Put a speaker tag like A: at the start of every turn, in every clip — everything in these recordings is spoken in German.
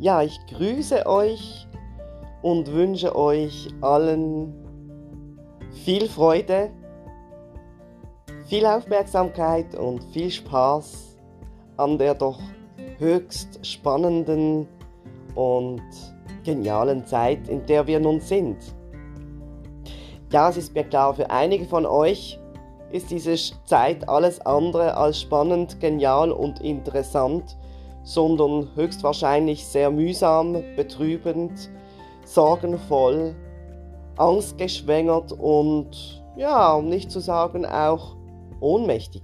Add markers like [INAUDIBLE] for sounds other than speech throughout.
A: Ja, ich grüße euch und wünsche euch allen viel Freude, viel Aufmerksamkeit und viel Spaß an der doch höchst spannenden und genialen Zeit, in der wir nun sind. Ja, es ist mir klar, für einige von euch ist diese Zeit alles andere als spannend, genial und interessant, sondern höchstwahrscheinlich sehr mühsam, betrübend, sorgenvoll, angstgeschwängert und ja, um nicht zu sagen auch ohnmächtig.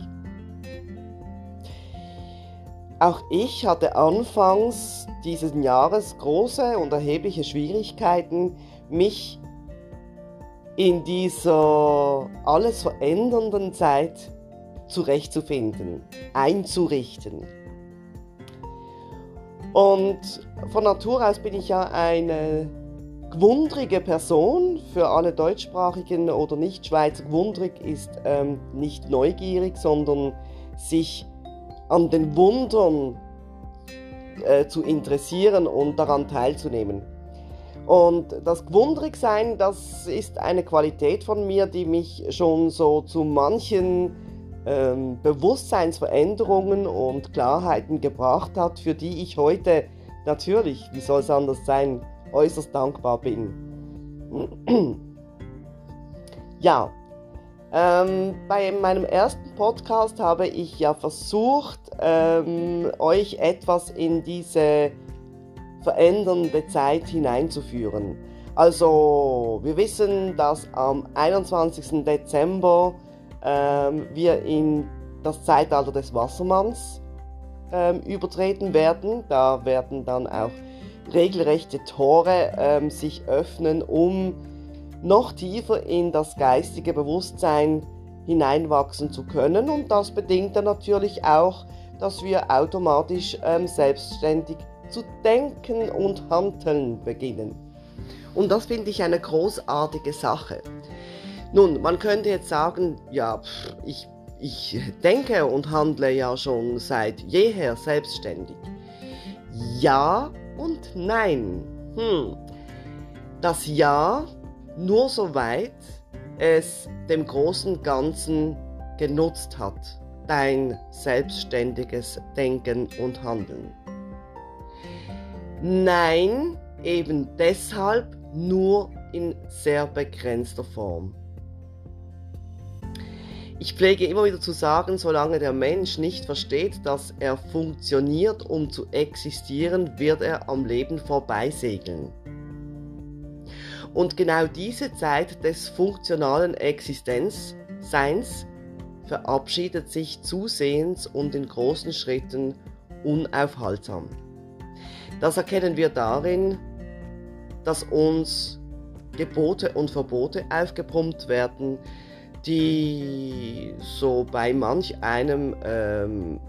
A: Auch ich hatte anfangs dieses Jahres große und erhebliche Schwierigkeiten, mich in dieser alles verändernden Zeit zurechtzufinden, einzurichten. Und von Natur aus bin ich ja eine gewundrige Person. Für alle deutschsprachigen oder Nicht-Schweizer gewundrig ist ähm, nicht neugierig, sondern sich an den Wundern äh, zu interessieren und daran teilzunehmen. Und das Gewundrigsein, das ist eine Qualität von mir, die mich schon so zu manchen ähm, Bewusstseinsveränderungen und Klarheiten gebracht hat, für die ich heute natürlich, wie soll es anders sein, äußerst dankbar bin. [CLEARS THROAT] ja, ähm, bei meinem ersten Podcast habe ich ja versucht, ähm, euch etwas in diese verändernde Zeit hineinzuführen. Also, wir wissen, dass am 21. Dezember ähm, wir in das Zeitalter des Wassermanns ähm, übertreten werden. Da werden dann auch regelrechte Tore ähm, sich öffnen, um noch tiefer in das geistige Bewusstsein hineinwachsen zu können. Und das bedingt dann natürlich auch, dass wir automatisch ähm, selbstständig zu denken und handeln beginnen. Und das finde ich eine großartige Sache. Nun, man könnte jetzt sagen, ja, ich, ich denke und handle ja schon seit jeher selbstständig. Ja und nein. Hm. Das Ja nur soweit es dem großen Ganzen genutzt hat, dein selbstständiges Denken und Handeln. Nein, eben deshalb nur in sehr begrenzter Form. Ich pflege immer wieder zu sagen, solange der Mensch nicht versteht, dass er funktioniert, um zu existieren, wird er am Leben vorbeisegeln. Und genau diese Zeit des funktionalen Existenzseins verabschiedet sich zusehends und in großen Schritten unaufhaltsam. Das erkennen wir darin, dass uns Gebote und Verbote aufgepumpt werden, die so bei manch einem ähm,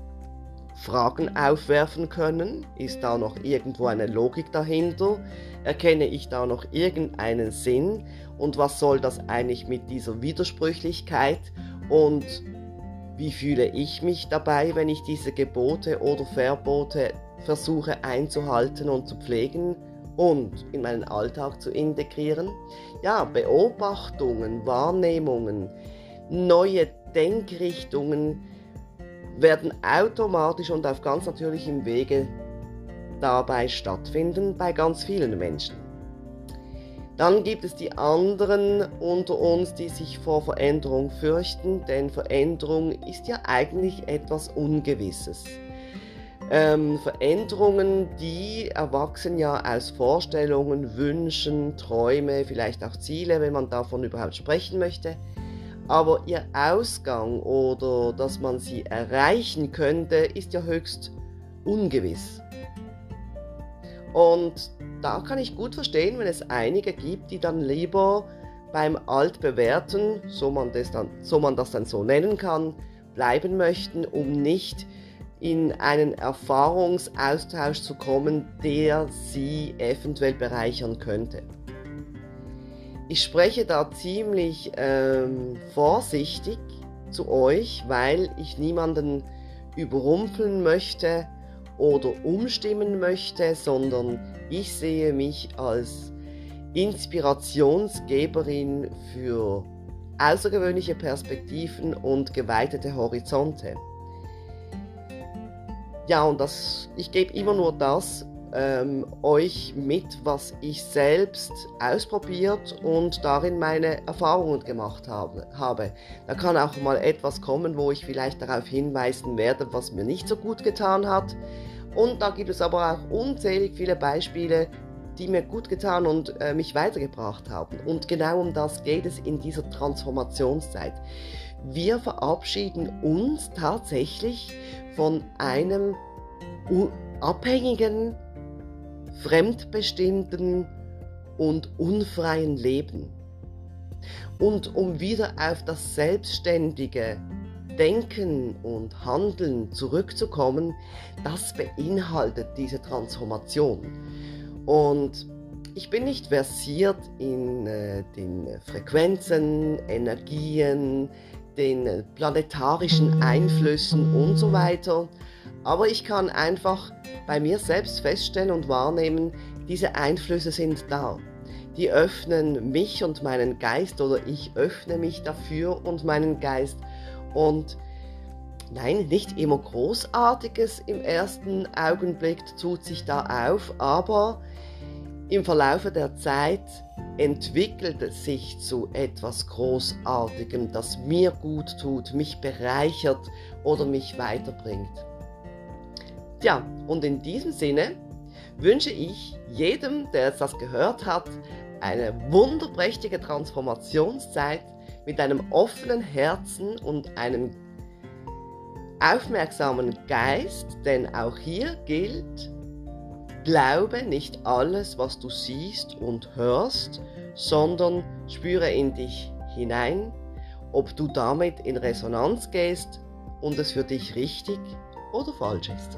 A: Fragen aufwerfen können. Ist da noch irgendwo eine Logik dahinter? Erkenne ich da noch irgendeinen Sinn? Und was soll das eigentlich mit dieser Widersprüchlichkeit? Und wie fühle ich mich dabei, wenn ich diese Gebote oder Verbote versuche einzuhalten und zu pflegen und in meinen Alltag zu integrieren? Ja, Beobachtungen, Wahrnehmungen, neue Denkrichtungen, werden automatisch und auf ganz natürlichem Wege dabei stattfinden bei ganz vielen Menschen. Dann gibt es die anderen unter uns, die sich vor Veränderung fürchten, denn Veränderung ist ja eigentlich etwas Ungewisses. Ähm, Veränderungen, die erwachsen ja aus Vorstellungen, Wünschen, Träume, vielleicht auch Ziele, wenn man davon überhaupt sprechen möchte aber ihr Ausgang oder dass man sie erreichen könnte, ist ja höchst ungewiss. Und da kann ich gut verstehen, wenn es einige gibt, die dann lieber beim Altbewährten, so man, das dann, so man das dann so nennen kann, bleiben möchten, um nicht in einen Erfahrungsaustausch zu kommen, der sie eventuell bereichern könnte. Ich spreche da ziemlich ähm, vorsichtig zu euch, weil ich niemanden überrumpeln möchte oder umstimmen möchte, sondern ich sehe mich als Inspirationsgeberin für außergewöhnliche Perspektiven und geweitete Horizonte. Ja, und das, ich gebe immer nur das ähm, euch mit, was ich selbst ausprobiert und darin meine Erfahrungen gemacht habe, habe. Da kann auch mal etwas kommen, wo ich vielleicht darauf hinweisen werde, was mir nicht so gut getan hat. Und da gibt es aber auch unzählig viele Beispiele, die mir gut getan und äh, mich weitergebracht haben. Und genau um das geht es in dieser Transformationszeit. Wir verabschieden uns tatsächlich von einem abhängigen, fremdbestimmten und unfreien Leben. Und um wieder auf das selbstständige Denken und Handeln zurückzukommen, das beinhaltet diese Transformation. Und ich bin nicht versiert in äh, den Frequenzen, Energien, den planetarischen Einflüssen und so weiter. Aber ich kann einfach bei mir selbst feststellen und wahrnehmen, diese Einflüsse sind da. Die öffnen mich und meinen Geist oder ich öffne mich dafür und meinen Geist. Und nein, nicht immer Großartiges im ersten Augenblick tut sich da auf, aber im Verlaufe der Zeit entwickelt es sich zu etwas Großartigem, das mir gut tut, mich bereichert oder mich weiterbringt. Tja, und in diesem Sinne wünsche ich jedem, der jetzt das gehört hat, eine wunderprächtige Transformationszeit mit einem offenen Herzen und einem aufmerksamen Geist, denn auch hier gilt, Glaube nicht alles, was du siehst und hörst, sondern spüre in dich hinein, ob du damit in Resonanz gehst und es für dich richtig oder falsch ist.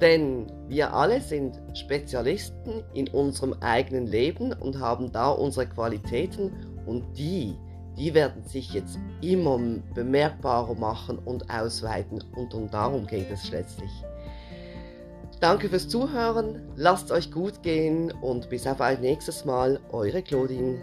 A: Denn wir alle sind Spezialisten in unserem eigenen Leben und haben da unsere Qualitäten und die, die werden sich jetzt immer bemerkbarer machen und ausweiten und, und darum geht es letztlich. Danke fürs Zuhören, lasst euch gut gehen und bis auf ein nächstes Mal, eure Claudine.